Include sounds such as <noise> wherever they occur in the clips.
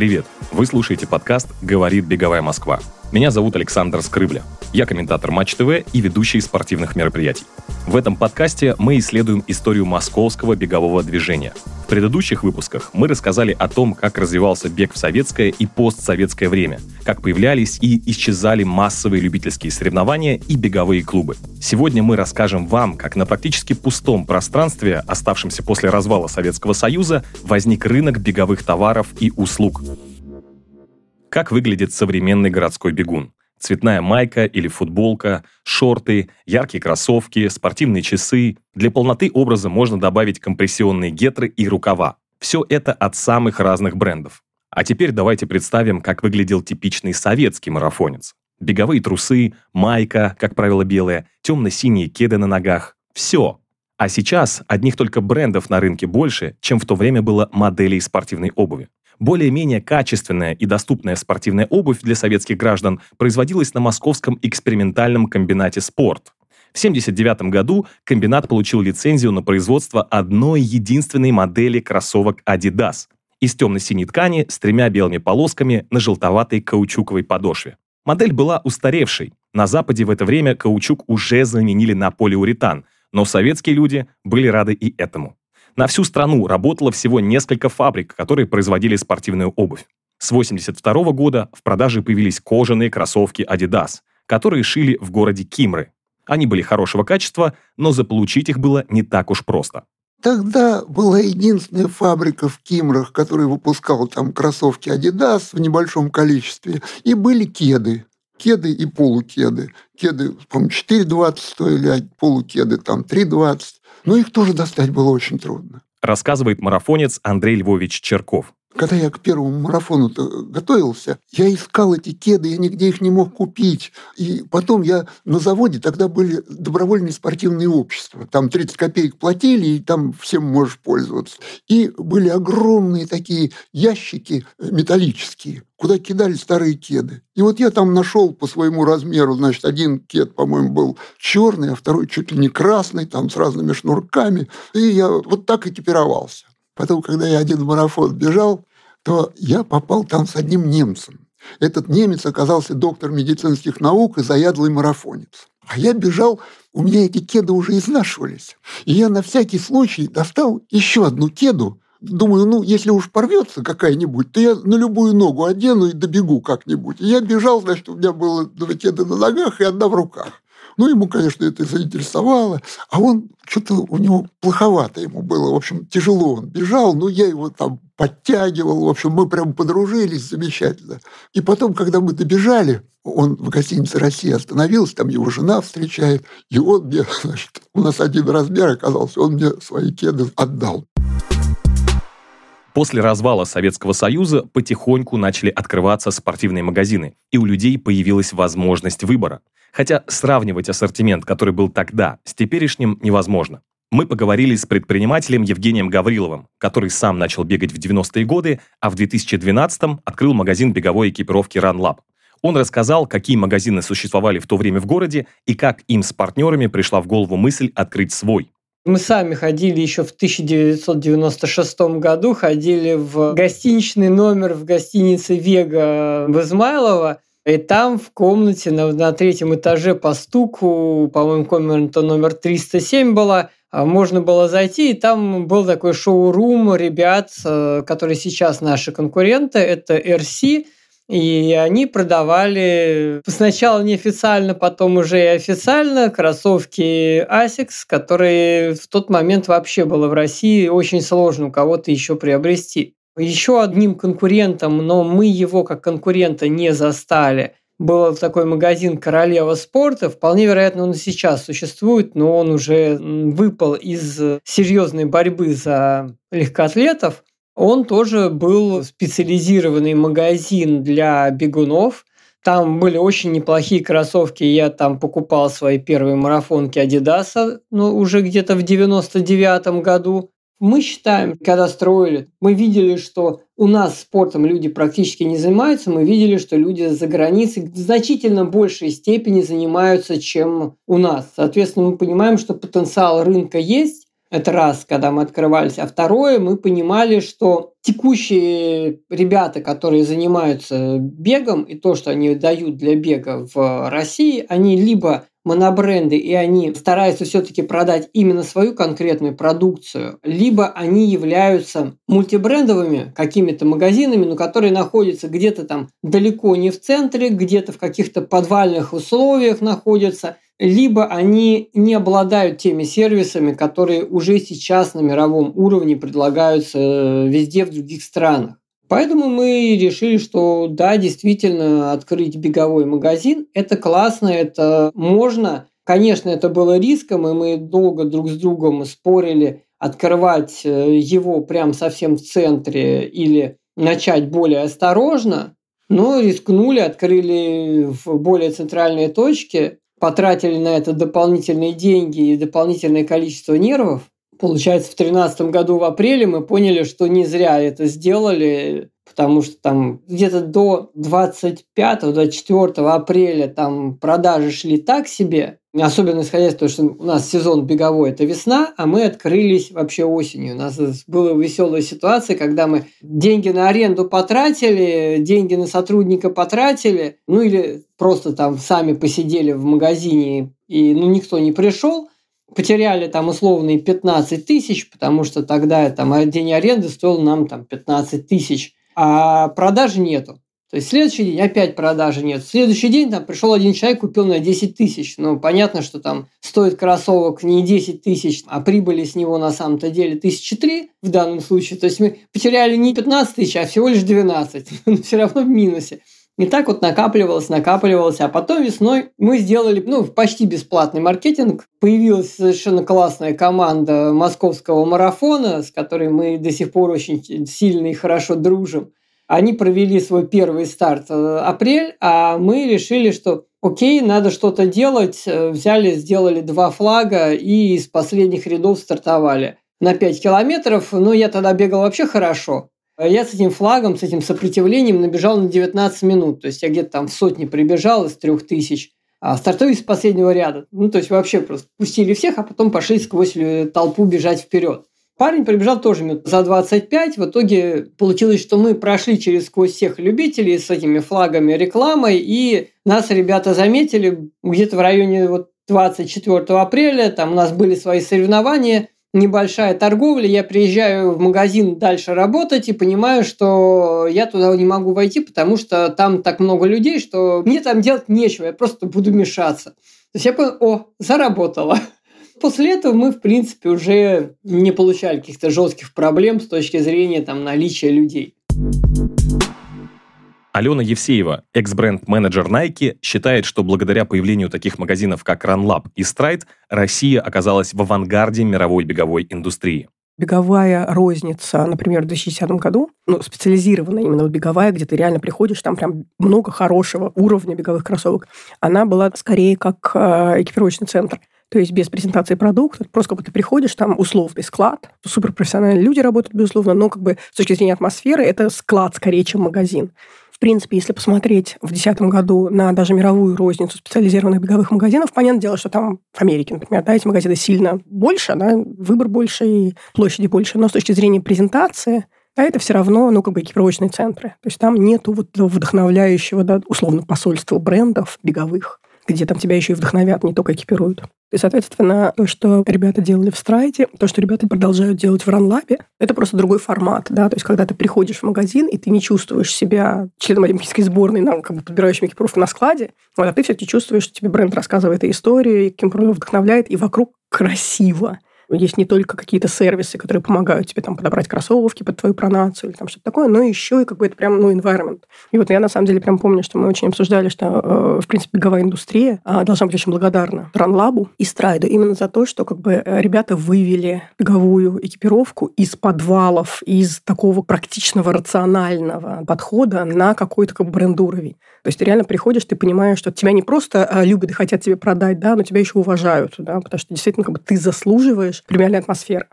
Привет! Вы слушаете подкаст «Говорит Беговая Москва». Меня зовут Александр Скрыбля. Я комментатор Матч ТВ и ведущий спортивных мероприятий. В этом подкасте мы исследуем историю московского бегового движения. В предыдущих выпусках мы рассказали о том, как развивался бег в советское и постсоветское время, как появлялись и исчезали массовые любительские соревнования и беговые клубы. Сегодня мы расскажем вам, как на практически пустом пространстве, оставшемся после развала Советского Союза, возник рынок беговых товаров и услуг. Как выглядит современный городской бегун? Цветная майка или футболка, шорты, яркие кроссовки, спортивные часы. Для полноты образа можно добавить компрессионные гетры и рукава. Все это от самых разных брендов. А теперь давайте представим, как выглядел типичный советский марафонец. Беговые трусы, майка, как правило, белая, темно-синие кеды на ногах. Все. А сейчас одних только брендов на рынке больше, чем в то время было моделей спортивной обуви. Более-менее качественная и доступная спортивная обувь для советских граждан производилась на московском экспериментальном комбинате «Спорт». В 1979 году комбинат получил лицензию на производство одной единственной модели кроссовок Adidas из темно-синей ткани с тремя белыми полосками на желтоватой каучуковой подошве. Модель была устаревшей. На Западе в это время каучук уже заменили на полиуретан, но советские люди были рады и этому. На всю страну работало всего несколько фабрик, которые производили спортивную обувь. С 1982 года в продаже появились кожаные кроссовки Adidas, которые шили в городе Кимры. Они были хорошего качества, но заполучить их было не так уж просто. Тогда была единственная фабрика в Кимрах, которая выпускала там кроссовки Adidas в небольшом количестве, и были кеды. Кеды и полукеды. Кеды, по-моему, 4,20 стоили, а полукеды там 3,20. Но их тоже достать было очень трудно. Рассказывает марафонец Андрей Львович Черков. Когда я к первому марафону готовился, я искал эти кеды, я нигде их не мог купить. И потом я на заводе, тогда были добровольные спортивные общества. Там 30 копеек платили, и там всем можешь пользоваться. И были огромные такие ящики металлические, куда кидали старые кеды. И вот я там нашел по своему размеру, значит, один кед, по-моему, был черный, а второй чуть ли не красный, там с разными шнурками. И я вот так экипировался. Потом, когда я один марафон бежал, то я попал там с одним немцем. Этот немец оказался доктор медицинских наук и заядлый марафонец. А я бежал, у меня эти кеды уже изнашивались. И я на всякий случай достал еще одну кеду. Думаю, ну, если уж порвется какая-нибудь, то я на любую ногу одену и добегу как-нибудь. И я бежал, значит, у меня было две кеды на ногах и одна в руках. Ну, ему, конечно, это заинтересовало, а он что-то у него плоховато ему было. В общем, тяжело он бежал, но я его там подтягивал. В общем, мы прям подружились замечательно. И потом, когда мы добежали, он в гостинице «Россия» остановился, там его жена встречает, и он мне, <laughs> значит, у нас один размер оказался, он мне свои кеды отдал. После развала Советского Союза потихоньку начали открываться спортивные магазины, и у людей появилась возможность выбора. Хотя сравнивать ассортимент, который был тогда, с теперешним невозможно. Мы поговорили с предпринимателем Евгением Гавриловым, который сам начал бегать в 90-е годы, а в 2012-м открыл магазин беговой экипировки RunLab. Он рассказал, какие магазины существовали в то время в городе и как им с партнерами пришла в голову мысль открыть свой. Мы сами ходили еще в 1996 году, ходили в гостиничный номер в гостинице «Вега» в Измайлово, и там в комнате на, на третьем этаже по стуку, по-моему, комната номер 307 была, а, можно было зайти, и там был такой шоу-рум ребят, э, которые сейчас наши конкуренты, это RC, и они продавали сначала неофициально, потом уже и официально кроссовки Asics, которые в тот момент вообще было в России очень сложно у кого-то еще приобрести. Еще одним конкурентом, но мы его как конкурента не застали, был такой магазин «Королева спорта». Вполне вероятно, он и сейчас существует, но он уже выпал из серьезной борьбы за легкоатлетов. Он тоже был специализированный магазин для бегунов. Там были очень неплохие кроссовки. Я там покупал свои первые марафонки Adidas, ну, уже где-то в 99 году. Мы считаем, когда строили, мы видели, что у нас спортом люди практически не занимаются, мы видели, что люди за границей в значительно большей степени занимаются, чем у нас. Соответственно, мы понимаем, что потенциал рынка есть, Это раз, когда мы открывались. А второе, мы понимали, что текущие ребята, которые занимаются бегом, и то, что они дают для бега в России, они либо монобренды, и они стараются все-таки продать именно свою конкретную продукцию, либо они являются мультибрендовыми какими-то магазинами, но которые находятся где-то там далеко не в центре, где-то в каких-то подвальных условиях находятся, либо они не обладают теми сервисами, которые уже сейчас на мировом уровне предлагаются э, везде в других странах. Поэтому мы решили, что да, действительно, открыть беговой магазин – это классно, это можно. Конечно, это было риском, и мы долго друг с другом спорили, открывать э, его прям совсем в центре или начать более осторожно, но рискнули, открыли в более центральные точки, потратили на это дополнительные деньги и дополнительное количество нервов, Получается, в 2013 году в апреле мы поняли, что не зря это сделали, потому что там где-то до 25-24 апреля там продажи шли так себе, особенно исходя из того, что у нас сезон беговой – это весна, а мы открылись вообще осенью. У нас была веселая ситуация, когда мы деньги на аренду потратили, деньги на сотрудника потратили, ну или просто там сами посидели в магазине, и ну, никто не пришел – потеряли там условные 15 тысяч, потому что тогда там день аренды стоил нам там 15 тысяч, а продажи нету. То есть следующий день опять продажи нет. В следующий день там пришел один человек, купил на 10 тысяч. Ну, понятно, что там стоит кроссовок не 10 тысяч, а прибыли с него на самом-то деле тысячи три в данном случае. То есть мы потеряли не 15 тысяч, а всего лишь 12. <laughs> Но все равно в минусе. И так вот накапливалось, накапливалось. А потом весной мы сделали ну, почти бесплатный маркетинг. Появилась совершенно классная команда московского марафона, с которой мы до сих пор очень сильно и хорошо дружим. Они провели свой первый старт э, апрель, а мы решили, что окей, надо что-то делать. Взяли, сделали два флага и из последних рядов стартовали на 5 километров. Но я тогда бегал вообще хорошо. А я с этим флагом, с этим сопротивлением набежал на 19 минут. То есть я где-то там в сотни прибежал из трех тысяч. А стартую с последнего ряда. Ну, то есть вообще просто пустили всех, а потом пошли сквозь э, толпу бежать вперед. Парень прибежал тоже минут за 25. В итоге получилось, что мы прошли через сквозь всех любителей с этими флагами рекламой, и нас ребята заметили где-то в районе вот 24 апреля. Там у нас были свои соревнования – небольшая торговля, я приезжаю в магазин дальше работать и понимаю, что я туда не могу войти, потому что там так много людей, что мне там делать нечего, я просто буду мешаться. То есть я понял, о, заработала. <laughs> После этого мы, в принципе, уже не получали каких-то жестких проблем с точки зрения там, наличия людей. Алена Евсеева, экс-бренд-менеджер Nike, считает, что благодаря появлению таких магазинов, как RunLab и Stride, Россия оказалась в авангарде мировой беговой индустрии беговая розница, например, в 2010 году, ну, специализированная именно вот беговая, где ты реально приходишь, там прям много хорошего уровня беговых кроссовок, она была скорее как э, экипировочный центр. То есть без презентации продукта, просто как бы ты приходишь, там условный склад, суперпрофессиональные люди работают, безусловно, но как бы с точки зрения атмосферы это склад скорее, чем магазин. Принципе, если посмотреть в 2010 году на даже мировую розницу специализированных беговых магазинов, понятное дело, что там в Америке, например, да, эти магазины сильно больше, да, выбор больше и площади больше. Но с точки зрения презентации, да, это все равно, ну, как бы экипировочные центры. То есть там нету вот вдохновляющего, да, условно, посольства брендов беговых где там тебя еще и вдохновят, не только экипируют. И, соответственно, то, что ребята делали в Страйте, то, что ребята продолжают делать в Ранлабе, это просто другой формат, да, то есть когда ты приходишь в магазин, и ты не чувствуешь себя членом олимпийской сборной, нам, как бы подбирающим экипировку на складе, вот, а ты все-таки чувствуешь, что тебе бренд рассказывает историю, и каким вдохновляет, и вокруг красиво. Есть не только какие-то сервисы, которые помогают тебе там подобрать кроссовки под твою пронацию или там что-то такое, но еще и как бы это прям, ну, environment. И вот я на самом деле прям помню, что мы очень обсуждали, что, э, в принципе, беговая индустрия э, должна быть очень благодарна Ранлабу и Страйду именно за то, что как бы э, ребята вывели беговую экипировку из подвалов, из такого практичного, рационального подхода на какой-то как бы бренд-уровень. То есть ты реально приходишь, ты понимаешь, что тебя не просто э, любят и хотят тебе продать, да, но тебя еще уважают, да, потому что действительно как бы ты заслуживаешь премиальная атмосфера.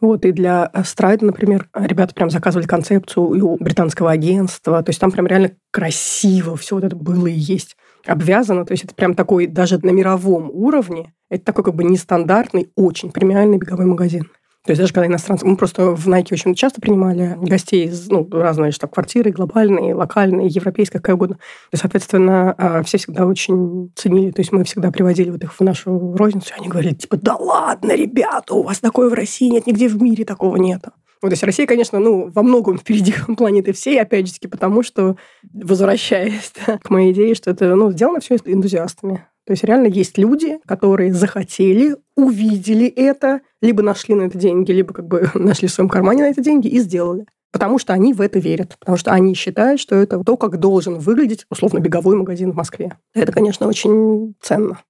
Вот, и для Страйда, например, ребята прям заказывали концепцию и у британского агентства. То есть там прям реально красиво все вот это было и есть обвязано. То есть это прям такой, даже на мировом уровне, это такой как бы нестандартный, очень премиальный беговой магазин. То есть даже когда иностранцы... Мы просто в Nike очень часто принимали гостей из ну, разные штаб-квартиры, глобальные, локальные, европейские, какая угодно. И, соответственно, а, все всегда очень ценили. То есть мы всегда приводили вот их в нашу розницу, и они говорили, типа, да ладно, ребята, у вас такое в России нет, нигде в мире такого нету. Вот, то есть Россия, конечно, ну, во многом впереди <laughs> планеты всей, опять же таки, потому что, возвращаясь <laughs> да, к моей идее, что это ну, сделано все энтузиастами. То есть реально есть люди, которые захотели, увидели это, либо нашли на это деньги, либо как бы <laughs> нашли в своем кармане на это деньги и сделали. Потому что они в это верят. Потому что они считают, что это то, как должен выглядеть, условно, беговой магазин в Москве. Это, конечно, очень ценно.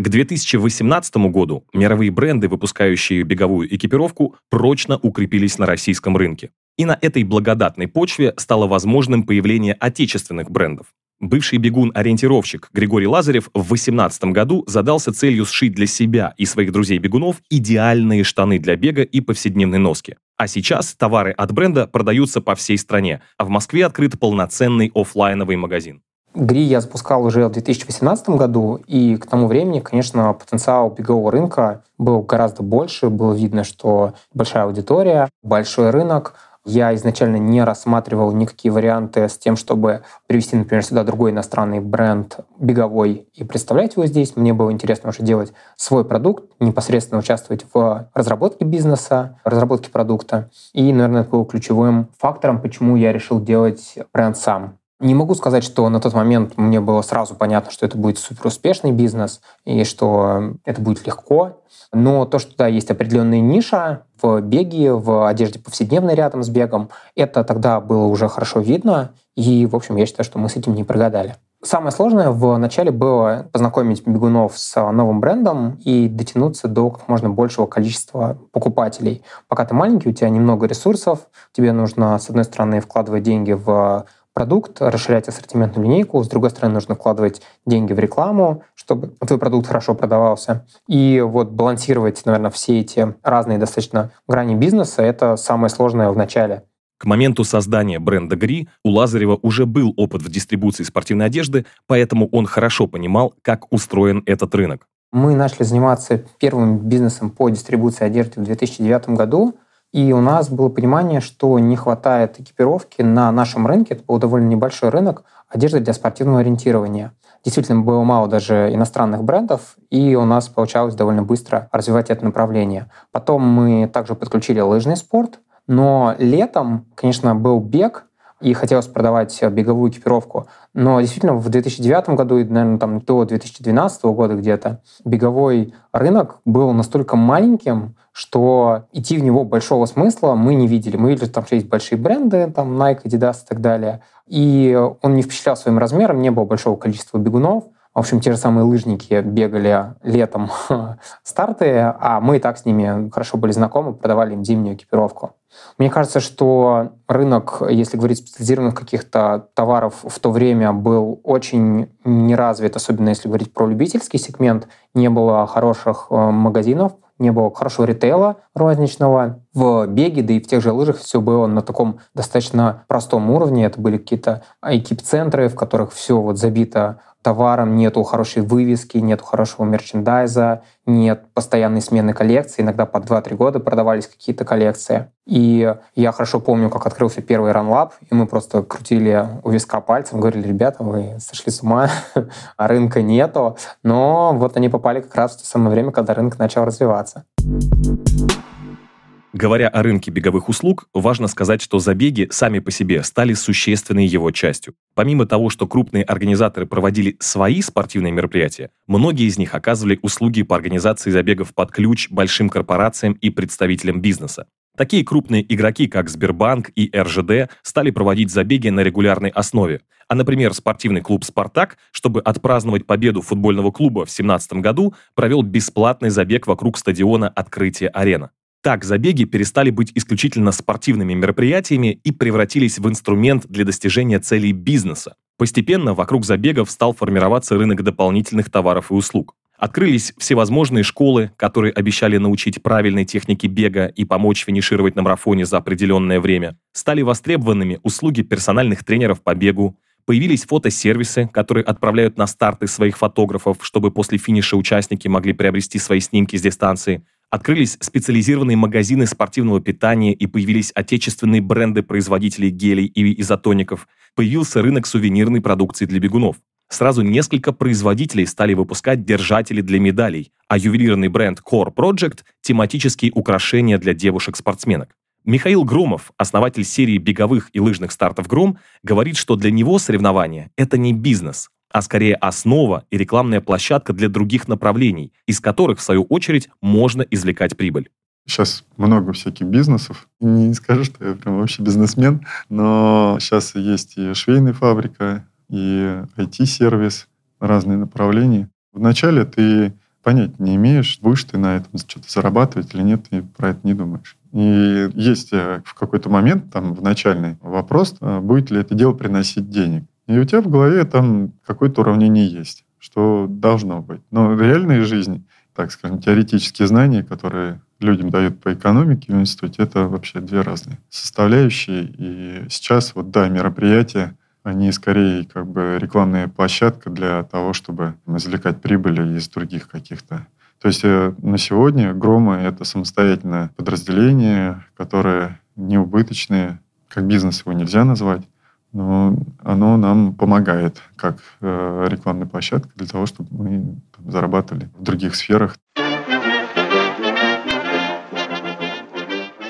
К 2018 году мировые бренды, выпускающие беговую экипировку, прочно укрепились на российском рынке. И на этой благодатной почве стало возможным появление отечественных брендов. Бывший бегун-ориентировщик Григорий Лазарев в 2018 году задался целью сшить для себя и своих друзей-бегунов идеальные штаны для бега и повседневной носки. А сейчас товары от бренда продаются по всей стране, а в Москве открыт полноценный офлайновый магазин. ГРИ я запускал уже в 2018 году, и к тому времени, конечно, потенциал бегового рынка был гораздо больше. Было видно, что большая аудитория, большой рынок – я изначально не рассматривал никакие варианты с тем, чтобы привести, например, сюда другой иностранный бренд беговой и представлять его здесь. Мне было интересно уже делать свой продукт, непосредственно участвовать в разработке бизнеса, разработке продукта. И, наверное, это был ключевым фактором, почему я решил делать бренд сам. Не могу сказать, что на тот момент мне было сразу понятно, что это будет супер успешный бизнес и что это будет легко. Но то, что да, есть определенная ниша в беге, в одежде повседневной рядом с бегом, это тогда было уже хорошо видно. И, в общем, я считаю, что мы с этим не прогадали. Самое сложное в начале было познакомить бегунов с новым брендом и дотянуться до как можно большего количества покупателей. Пока ты маленький, у тебя немного ресурсов, тебе нужно, с одной стороны, вкладывать деньги в продукт, расширять ассортиментную линейку. С другой стороны, нужно вкладывать деньги в рекламу, чтобы твой продукт хорошо продавался. И вот балансировать, наверное, все эти разные достаточно грани бизнеса – это самое сложное в начале. К моменту создания бренда Гри у Лазарева уже был опыт в дистрибуции спортивной одежды, поэтому он хорошо понимал, как устроен этот рынок. Мы начали заниматься первым бизнесом по дистрибуции одежды в 2009 году – и у нас было понимание, что не хватает экипировки на нашем рынке, это был довольно небольшой рынок, одежды для спортивного ориентирования. Действительно, было мало даже иностранных брендов, и у нас получалось довольно быстро развивать это направление. Потом мы также подключили лыжный спорт, но летом, конечно, был бег, и хотелось продавать беговую экипировку. Но действительно в 2009 году и, наверное, там, до 2012 года где-то беговой рынок был настолько маленьким, что идти в него большого смысла мы не видели. Мы видели, что там есть большие бренды, там Nike, Adidas и так далее. И он не впечатлял своим размером, не было большого количества бегунов. В общем, те же самые лыжники бегали летом <laughs> старты, а мы и так с ними хорошо были знакомы, продавали им зимнюю экипировку. Мне кажется, что рынок, если говорить специализированных каких-то товаров, в то время был очень неразвит, особенно если говорить про любительский сегмент. Не было хороших э, магазинов, не было хорошего ритейла розничного. В беге, да и в тех же лыжах все было на таком достаточно простом уровне. Это были какие-то экип-центры, в которых все вот забито товаром, нету хорошей вывески, нету хорошего мерчендайза, нет постоянной смены коллекций. Иногда по 2-3 года продавались какие-то коллекции. И я хорошо помню, как открылся первый ранлаб, и мы просто крутили у виска пальцем, говорили, ребята, вы сошли с ума, <laughs> а рынка нету. Но вот они попали как раз в то самое время, когда рынок начал развиваться. Говоря о рынке беговых услуг, важно сказать, что забеги сами по себе стали существенной его частью. Помимо того, что крупные организаторы проводили свои спортивные мероприятия, многие из них оказывали услуги по организации забегов под ключ большим корпорациям и представителям бизнеса. Такие крупные игроки, как Сбербанк и РЖД, стали проводить забеги на регулярной основе. А, например, спортивный клуб «Спартак», чтобы отпраздновать победу футбольного клуба в 2017 году, провел бесплатный забег вокруг стадиона «Открытие арена». Так забеги перестали быть исключительно спортивными мероприятиями и превратились в инструмент для достижения целей бизнеса. Постепенно вокруг забегов стал формироваться рынок дополнительных товаров и услуг. Открылись всевозможные школы, которые обещали научить правильной технике бега и помочь финишировать на марафоне за определенное время. Стали востребованными услуги персональных тренеров по бегу. Появились фотосервисы, которые отправляют на старты своих фотографов, чтобы после финиша участники могли приобрести свои снимки с дистанции. Открылись специализированные магазины спортивного питания и появились отечественные бренды производителей гелей и изотоников. Появился рынок сувенирной продукции для бегунов. Сразу несколько производителей стали выпускать держатели для медалей, а ювелирный бренд Core Project – тематические украшения для девушек-спортсменок. Михаил Громов, основатель серии беговых и лыжных стартов «Гром», говорит, что для него соревнования – это не бизнес, а скорее основа и рекламная площадка для других направлений, из которых, в свою очередь, можно извлекать прибыль. Сейчас много всяких бизнесов. Не скажу, что я прям вообще бизнесмен, но сейчас есть и швейная фабрика, и IT-сервис, разные направления. Вначале ты понять не имеешь, будешь ты на этом что-то зарабатывать или нет, ты про это не думаешь. И есть э, в какой-то момент, там, в начальный вопрос, э, будет ли это дело приносить денег. И у тебя в голове там какое-то уравнение есть, что должно быть. Но реальная жизнь, так скажем, теоретические знания, которые людям дают по экономике в институте, это вообще две разные составляющие. И сейчас вот, да, мероприятия, они скорее как бы рекламная площадка для того, чтобы извлекать прибыли из других каких-то то есть э, на сегодня Грома — это самостоятельное подразделение, которое неубыточное, как бизнес его нельзя назвать, но оно нам помогает как э, рекламная площадка для того, чтобы мы зарабатывали в других сферах.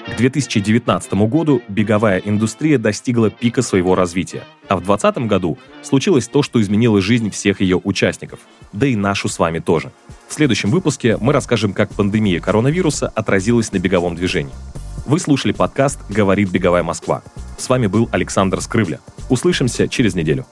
К 2019 году беговая индустрия достигла пика своего развития, а в 2020 году случилось то, что изменило жизнь всех ее участников, да и нашу с вами тоже. В следующем выпуске мы расскажем, как пандемия коронавируса отразилась на беговом движении. Вы слушали подкаст «Говорит беговая Москва». С вами был Александр Скрывля. Услышимся через неделю.